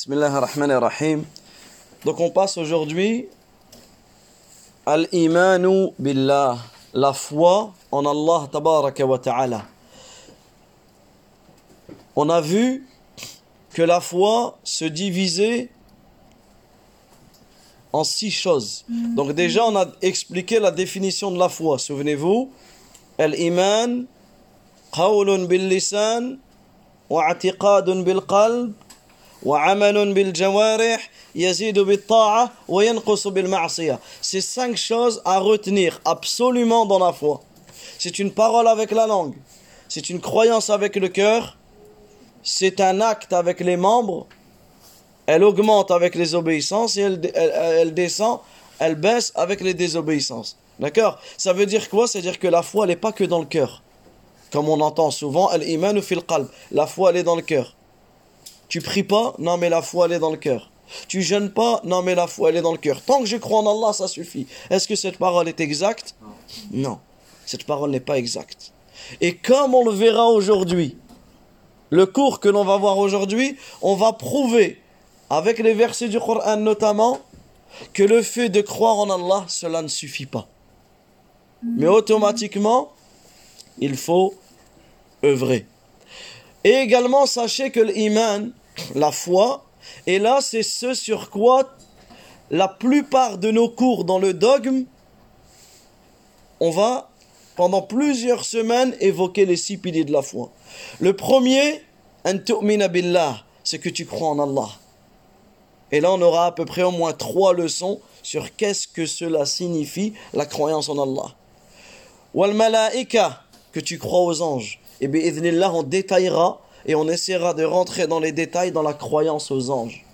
Bismillah ar-Rahman ar-Rahim. Donc on passe aujourd'hui al-imanu billah, la foi en Allah tabaraka wa ta'ala. On a vu que la foi se divisait en six choses. Donc déjà on a expliqué la définition de la foi, souvenez-vous. Al-iman, qawlun bil lisan, wa bil qalb, وعمل بالجوارح يزيد بالطاعة وينقص بالمعصية. C'est cinq choses à retenir absolument dans la foi. C'est une parole avec la langue, c'est une croyance avec le cœur, c'est un acte avec les membres, elle augmente avec les obéissances et elle, elle, elle descend, elle baisse avec les désobéissances. D'accord Ça veut dire quoi C'est-à-dire que la foi, elle n'est pas que dans le cœur. Comme on entend souvent, al-iman fil qalb. La foi, elle est dans le cœur. Tu pries pas Non, mais la foi, elle est dans le cœur. Tu jeûnes pas Non, mais la foi, elle est dans le cœur. Tant que je crois en Allah, ça suffit. Est-ce que cette parole est exacte? Non. Cette parole n'est pas exacte. Et comme on le verra aujourd'hui, le cours que l'on va voir aujourd'hui, on va prouver, avec les versets du Coran notamment, que le fait de croire en Allah, cela ne suffit pas. Mais automatiquement, il faut œuvrer. Et également, sachez que l'iman, la foi, et là, c'est ce sur quoi la plupart de nos cours dans le dogme, on va pendant plusieurs semaines évoquer les six piliers de la foi. Le premier, c'est que tu crois en Allah. Et là, on aura à peu près au moins trois leçons sur qu'est-ce que cela signifie, la croyance en Allah. Wal malaika, que tu crois aux anges. Et bien, on détaillera et on essaiera de rentrer dans les détails dans la croyance aux anges.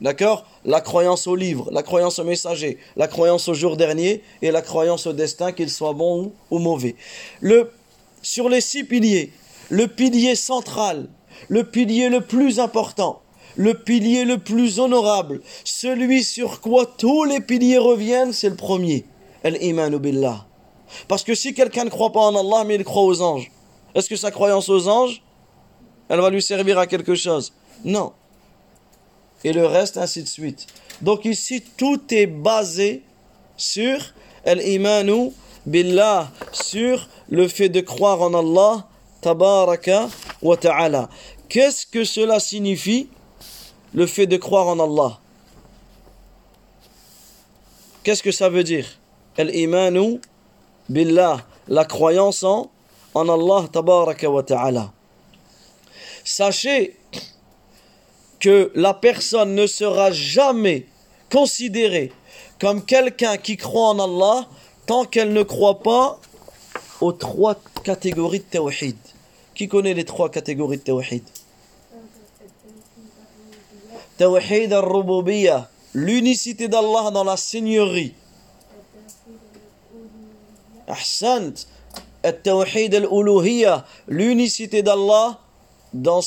D'accord? La croyance au livre, la croyance au messager, la croyance au jour dernier et la croyance au destin, qu'il soit bon ou, mauvais. Le, sur les six piliers, le pilier central, le pilier le plus important, le pilier le plus honorable, celui sur quoi tous les piliers reviennent, c'est le premier. Al-imanu billah. Parce que si quelqu'un ne croit pas en Allah, mais il croit aux anges, est-ce que sa croyance aux anges, elle va lui servir à quelque chose? Non. Et le reste, ainsi de suite. Donc ici, tout est basé sur al-imanu billah, sur le fait de croire en Allah, tabaraka wa ta'ala. Qu'est-ce que cela signifie, le fait de croire en Allah? Qu'est-ce que ça veut dire? Al-imanu billah, la croyance en, en Allah tabaraka wa ta'ala. Sachez que la personne ne sera jamais considérée comme quelqu'un qui croit en Allah tant qu'elle ne croit pas aux trois catégories de tawhid. Qui connaît les trois catégories de tawhid? Tawhid al-rububiyya, l'unicité d'Allah dans la seigneurie. Ahsant, l'unicité d'Allah dans,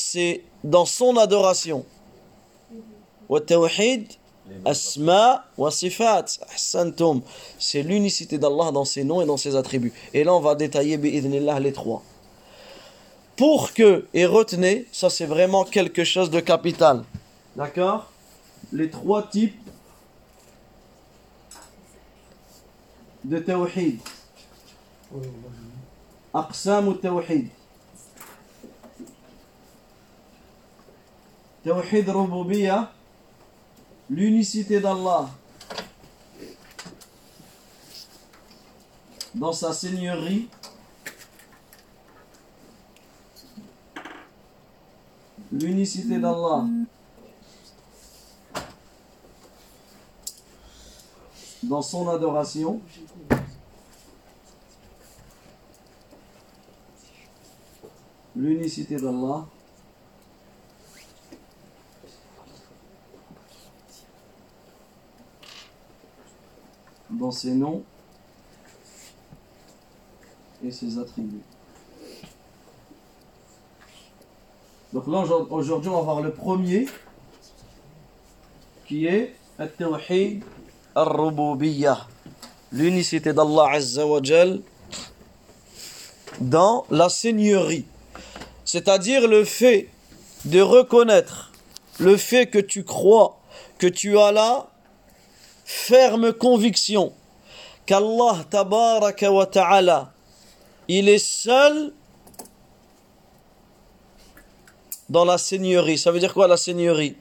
dans son adoration. Asma wa sifat. C'est l'unicité d'Allah dans ses noms et dans ses attributs. Et là, on va détailler les trois. Pour que, et retenez, ça c'est vraiment quelque chose de capital. D'accord? Les trois types de tawhid. أقسام التوحيد توحيد الربوبية l'unicité d'Allah dans sa seigneurie l'unicité d'Allah dans son adoration l'unicité d'Allah dans ses noms et ses attributs. Donc là aujourd'hui on va voir le premier qui est At-Tawhid Ar-Rububiyyah, l'unicité d'Allah Azza dans la seigneurie. C'est-à-dire le fait de reconnaître le fait que tu crois que tu as la ferme conviction qu'Allah tabaraka wa ta'ala il est seul dans la seigneurie. Ça veut dire quoi la seigneurie?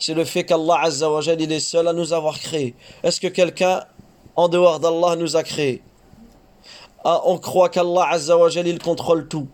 C'est le fait qu'Allah Azza wa il est seul à nous avoir créés. Est-ce que quelqu'un en dehors d'Allah nous a créés? Ah, On croit qu'Allah Azza wa il contrôle tout.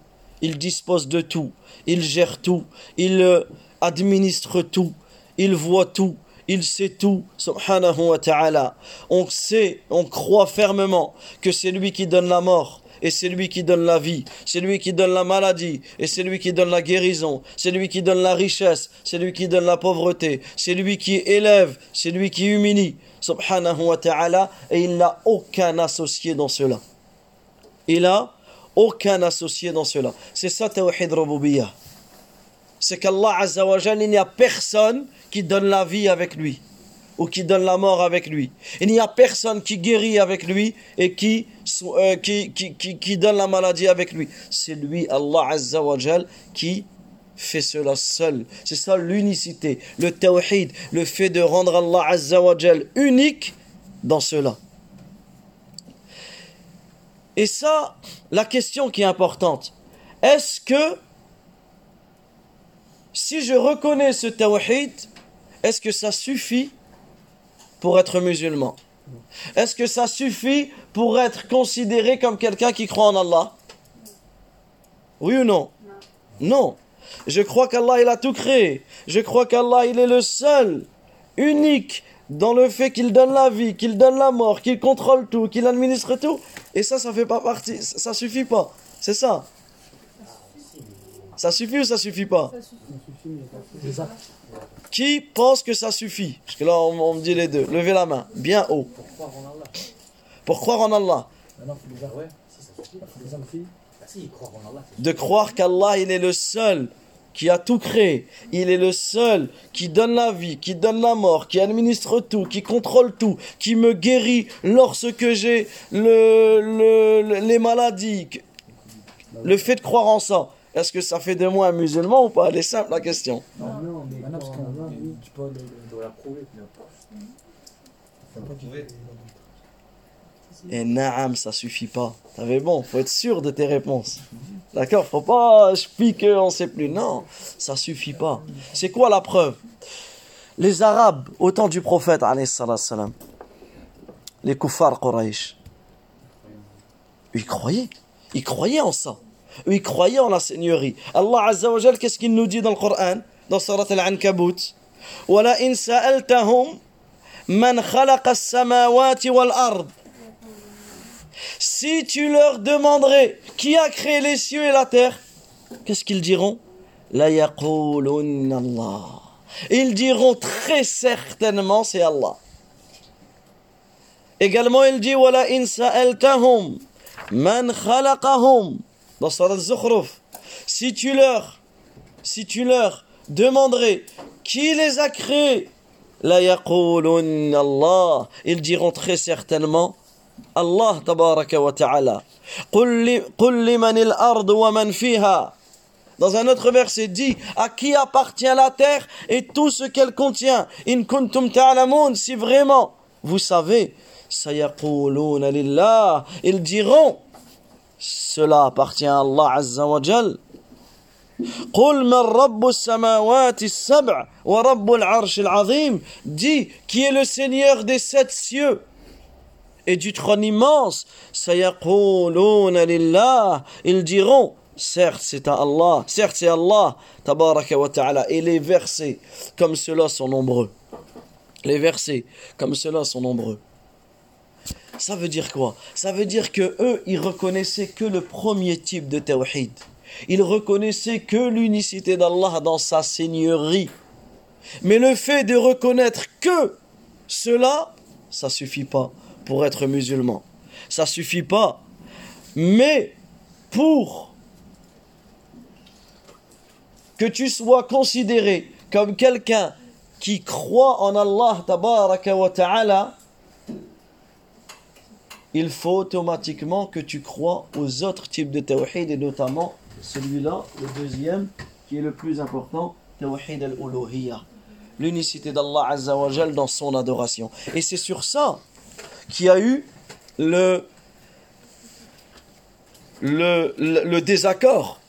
Il dispose de tout. Il gère tout. Il euh, administre tout. Il voit tout. Il sait tout, subhanahu wa ta'ala. On sait, on croit fermement que c'est lui qui donne la mort, et c'est lui qui donne la vie, c'est lui qui donne la maladie, et c'est lui qui donne la guérison, c'est lui qui donne la richesse, c'est lui qui donne la pauvreté, c'est lui qui élève, c'est lui qui humilie, subhanahu wa ta'ala, et il n'a aucun associé dans cela. Il a aucun associé dans cela. C'est ça Tawhid Rububiyah. C'est qu'Allah Azza wa il n'y a personne qui donne la vie avec lui ou qui donne la mort avec lui. Il n'y a personne qui guérit avec lui et qui, euh, qui, qui, qui, donne la maladie avec lui. C'est lui, Allah Azza wa qui fait cela seul. C'est ça l'unicité, le tawhid, le fait de rendre Allah Azza wa unique dans cela. Et ça, la question qui est importante, est-ce que si je reconnais ce tawhid, est-ce que ça suffit pour être musulman? Est-ce que ça suffit pour être considéré comme quelqu'un qui croit en Allah? Oui ou non? Non. Je crois qu'Allah, il a tout créé. Je crois qu'Allah, il est le seul, unique, dans le fait qu'il donne la vie, qu'il donne la mort, qu'il contrôle tout, qu'il administre tout. Et ça, ça fait pas partie, ça suffit pas. C'est ça. Ça suffit ou ça suffit pas? Qui pense que ça suffit? Parce que là, on, me dit les deux. Levez la main, bien haut. Pour croire en Allah. De croire qu'Allah, il est le seul qui a tout créé. Il est le seul qui donne la vie, qui donne la mort, qui administre tout, qui contrôle tout, qui me guérit lorsque j'ai le, les maladies. Le fait de croire en ça, est-ce que ça fait de moi un musulman ou pas? Elle est simple la question. Non, non, mais tu peux la prouver. Et naam, ça suffit pas. T'avais bon, faut être sûr de tes réponses. D'accord Faut pas je pique, on sait plus. Non, ça suffit pas. C'est quoi la preuve Les Arabes, au temps du prophète, salam, les kuffars Quraysh, ils croyaient. Ils croyaient en ça. Ils croyaient en la seigneurie. Allah Azza wa Jal, qu'est-ce qu'il nous dit dans le Coran Dans Surat Al-Ankabut وَلَئِن سَأَلْتَهُمْ مَنْ خَلَقَ السَّمَاوَاتِ وَالْأَرْضِ si tu leur demanderais qui a créé les cieux et la terre, qu'est-ce qu'ils diront? La Allah. Ils diront très certainement c'est Allah. Également il dit man khalaqahum dans Zukhruf, si tu leur, si demanderais qui les a créés, la Allah, ils diront très certainement Allah tabaraka wa ta'ala. Dans un autre verset dit à qui appartient la terre et tout ce qu'elle contient. In kuntum ta'lamun si vraiment vous savez, lillah. Ils diront cela appartient à Allah Azza wa Jal. قل من رب السماوات السبع ورب العرش العظيم dit qui est le Seigneur des sept cieux et du trône immense. Ils diront, certes c'est à Allah, certes c'est Allah, tabaraka wa ta'ala. Et les versets comme cela sont nombreux. Les versets comme cela sont nombreux. Ça veut dire quoi? Ça veut dire que eux, ils reconnaissaient que le premier type de tawhid. Ils reconnaissaient que l'unicité d'Allah dans sa seigneurie. Mais le fait de reconnaître que cela, ça suffit pas pour être musulman. Ça suffit pas. Mais pour que tu sois considéré comme quelqu'un qui croit en Allah wa ta'ala, il faut automatiquement que tu crois aux autres types de tawhid et notamment celui-là, le deuxième, qui est le plus important, Tawhid al-uluhiyya. L'unicité d'Allah Azza wa dans son adoration. Et c'est sur ça qu'il y a eu le, le, le, désaccord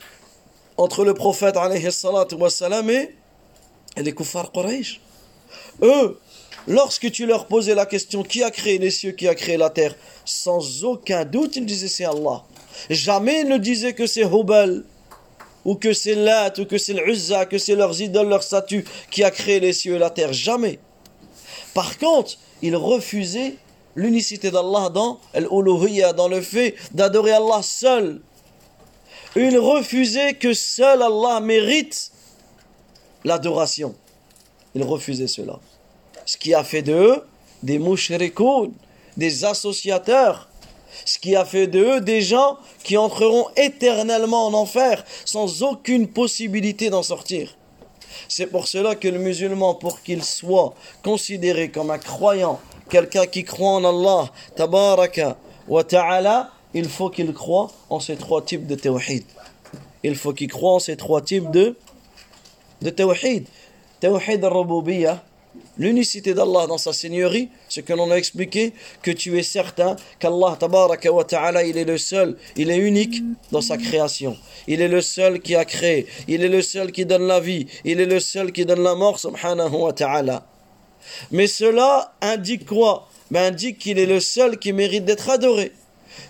entre le prophète alayhi salatu wa salam et et les kuffars Quraysh. Eux, lorsque tu leur posais la question qui a créé les cieux, qui a créé la terre, sans aucun doute, ils disaient c'est Allah. Jamais ils ne disaient que c'est Hubal, ou que c'est Lat, ou que c'est l'Uzza, que c'est leurs idoles, leurs statues qui a créé les cieux et la terre. Jamais. Par contre, ils refusaient l'unicité d'Allah dans l'uluhiyya, dans le fait d'adorer Allah seul. Ils refusaient que seul Allah mérite l'adoration. Ils refusaient cela. Ce qui a fait d'eux des mushrikoun, des associateurs. Ce qui a fait d'eux des gens qui entreront éternellement en enfer sans aucune possibilité d'en sortir. C'est pour cela que le musulman, pour qu'il soit considéré comme un croyant, quelqu'un qui croit en Allah, tabaraka wa ta'ala, il faut qu'il croit en ces trois types de tawhid. Il faut qu'il croit en ces trois types de de tawhid. Tawhid al l'unicité d'Allah dans sa seigneurie, ce que l'on a expliqué, que tu es certain qu'Allah tabaraka wa ta'ala, il est le seul, il est unique dans sa création. Il est le seul qui a créé, il est le seul qui donne la vie, il est le seul qui donne la mort, subhanahu wa ta'ala. Mais cela indique quoi? Ben, Indique qu'il est le seul qui mérite d'être adoré.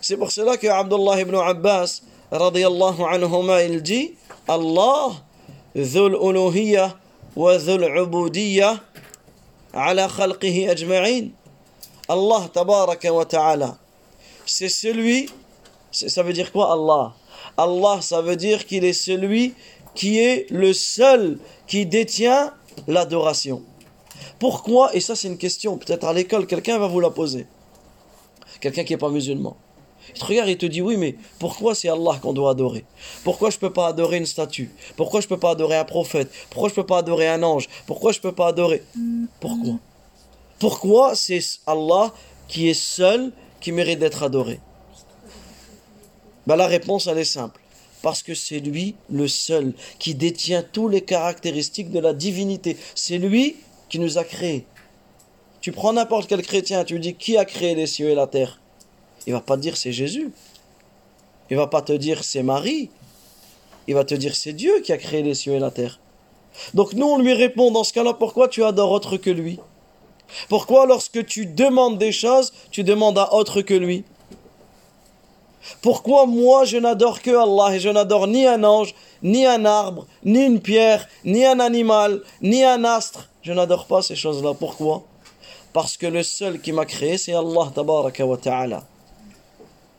C'est pour cela que Abdullah ibn Abbas, anhuma, il dit Allah, dhul uluhiyya wa dhul ubudiyya ala khalqihi ajma'in. Allah, tabaraka wa ta'ala, c'est celui, ça veut dire quoi Allah? Allah, ça veut dire qu'il est celui qui est le seul qui détient l'adoration pourquoi et ça c'est une question peut-être à l'école quelqu'un va vous la poser. Quelqu'un qui n'est pas musulman. Il te regarde et te dit oui, mais pourquoi c'est Allah qu'on doit adorer? Pourquoi je ne peux pas adorer une statue? Pourquoi je ne peux pas adorer un prophète? Pourquoi je ne peux pas adorer un ange? Pourquoi je ne peux pas adorer? Pourquoi? Pourquoi c'est Allah qui est seul qui mérite d'être adoré? Ben, La réponse, elle est simple. Parce que c'est lui le seul qui détient toutes les caractéristiques de la divinité. C'est lui nous a créés. Tu prends n'importe quel chrétien, tu lui dis qui a créé les cieux et la terre? Il va pas te dire c'est Jésus. Il va pas te dire c'est Marie. Il va te dire c'est Dieu qui a créé les cieux et la terre. Donc nous on lui répond dans ce cas-là pourquoi tu adores autre que lui? Pourquoi lorsque tu demandes des choses, tu demandes à autre que lui? Pourquoi moi je n'adore que Allah et je n'adore ni un ange, ni un arbre, ni une pierre, ni un animal, ni un astre? Je n'adore pas ces choses-là. Pourquoi? Parce que le seul qui m'a créé c'est Allah tabaraka ta'ala.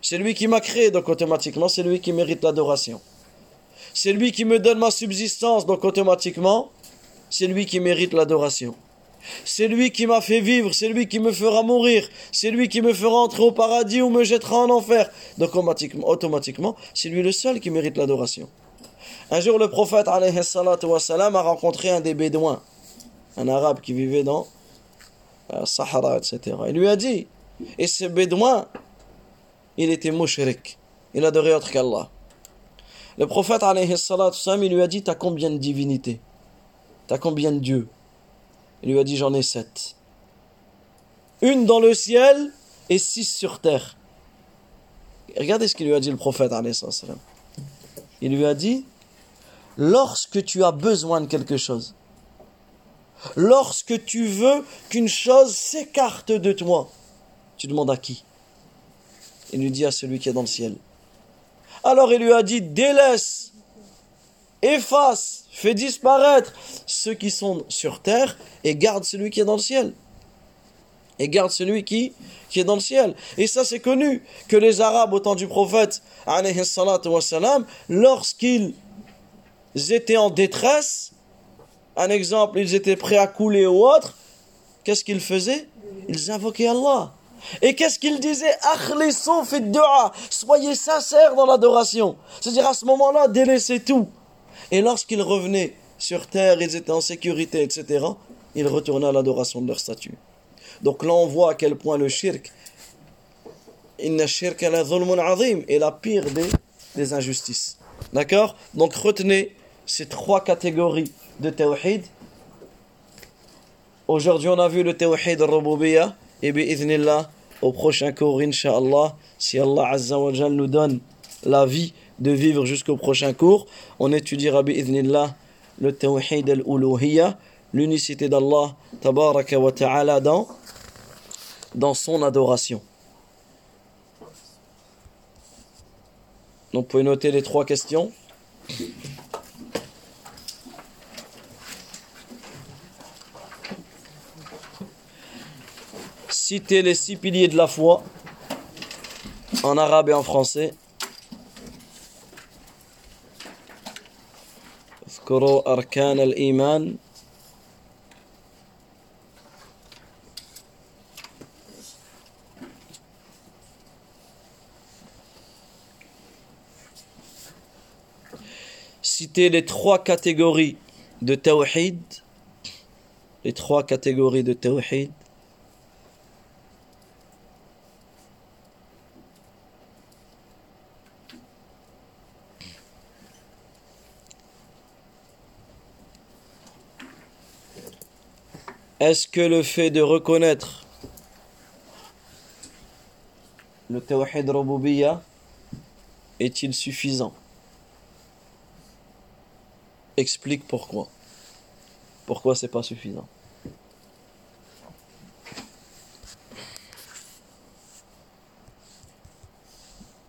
C'est lui qui m'a créé, donc automatiquement, c'est lui qui mérite l'adoration. C'est lui qui me donne ma subsistance, donc automatiquement, c'est lui qui mérite l'adoration. C'est lui qui m'a fait vivre, c'est lui qui me fera mourir, c'est lui qui me fera entrer au paradis ou me jettera en enfer. Donc automatiquement, c'est lui le seul qui mérite l'adoration. Un jour, le prophète a rencontré un des bédouins, un arabe qui vivait dans euh, Sahara, etc. Il lui a dit, et ce bédouin, il était mushrik. Il adorait autre qu'Allah. Le prophète, il lui a dit T'as combien de divinités? T'as combien de dieux? Il lui a dit J'en ai sept. Une dans le ciel et six sur terre. Regardez ce qu'il lui a dit le prophète. Il lui a dit Lorsque tu as besoin de quelque chose, lorsque tu veux qu'une chose s'écarte de toi, tu demandes à qui? Il lui dit à celui qui est dans le ciel. Alors il lui a dit, délaisse, efface, fais disparaître ceux qui sont sur terre et garde celui qui est dans le ciel. Et garde celui qui, qui est dans le ciel. Et ça c'est connu, que les Arabes au temps du prophète, lorsqu'ils étaient en détresse, un exemple, ils étaient prêts à couler ou autre, qu'est-ce qu'ils faisaient? Ils invoquaient Allah. Et qu'est-ce qu'il disait Soyez sincères dans l'adoration. C'est-à-dire à ce moment-là, délaissez tout. Et lorsqu'ils revenaient sur terre, ils étaient en sécurité, etc., ils retournaient à l'adoration de leur statut. Donc là, on voit à quel point le shirk est la pire des, des injustices. D'accord? Donc retenez ces trois catégories de tawhid. Aujourd'hui, on a vu le tawhid al-rububiyya et bi'idhnillah au prochain cours inshallah si Allah azza wa jal nous donne la vie de vivre jusqu'au prochain cours, on étudiera bi'idhnillah le tawhid al-uluhiyya, l'unicité d'Allah tabaraka wa ta'ala dans dans son adoration. Donc, vous pouvez noter les trois questions. Citez les six piliers de la foi en arabe et en français. اذكروا أركان الإيمان Citez les trois catégories de tawhid. Les trois catégories de tawhid. Est-ce que le fait de reconnaître le tawhid rububiyya est-il suffisant? Explique pourquoi. Pourquoi c'est pas suffisant?